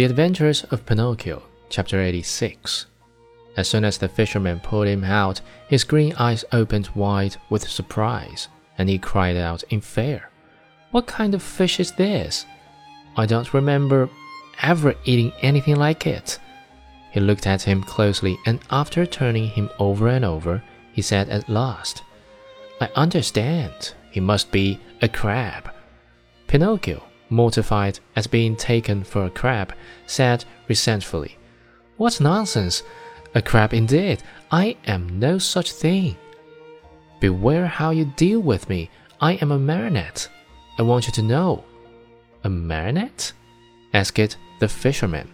The Adventures of Pinocchio, Chapter 86. As soon as the fisherman pulled him out, his green eyes opened wide with surprise, and he cried out in fear, What kind of fish is this? I don't remember ever eating anything like it. He looked at him closely, and after turning him over and over, he said at last, I understand. He must be a crab. Pinocchio mortified at being taken for a crab, said resentfully, What nonsense! A crab indeed! I am no such thing. Beware how you deal with me. I am a marionette. I want you to know. A marionette? asked the fisherman.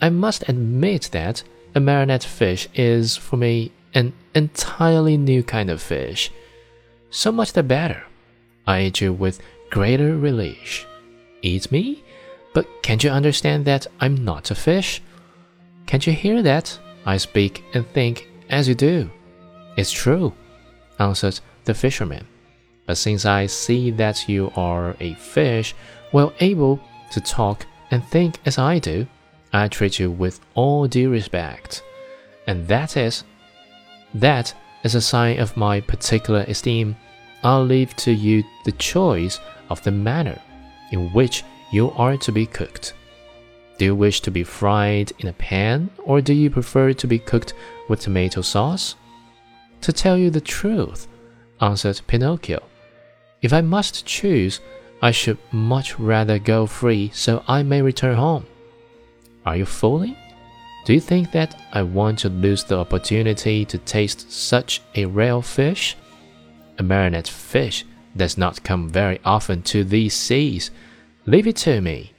I must admit that a marionette fish is, for me, an entirely new kind of fish. So much the better. I eat you with greater relish eat me? But can't you understand that I'm not a fish? Can't you hear that? I speak and think as you do. It's true, answered the fisherman. But since I see that you are a fish, well able to talk and think as I do, I treat you with all due respect. And that is, that is a sign of my particular esteem. I'll leave to you the choice of the manner in which you are to be cooked. Do you wish to be fried in a pan or do you prefer to be cooked with tomato sauce? To tell you the truth, answered Pinocchio, if I must choose, I should much rather go free so I may return home. Are you fooling? Do you think that I want to lose the opportunity to taste such a rare fish? A marionette fish does not come very often to these seas. Leave it to me.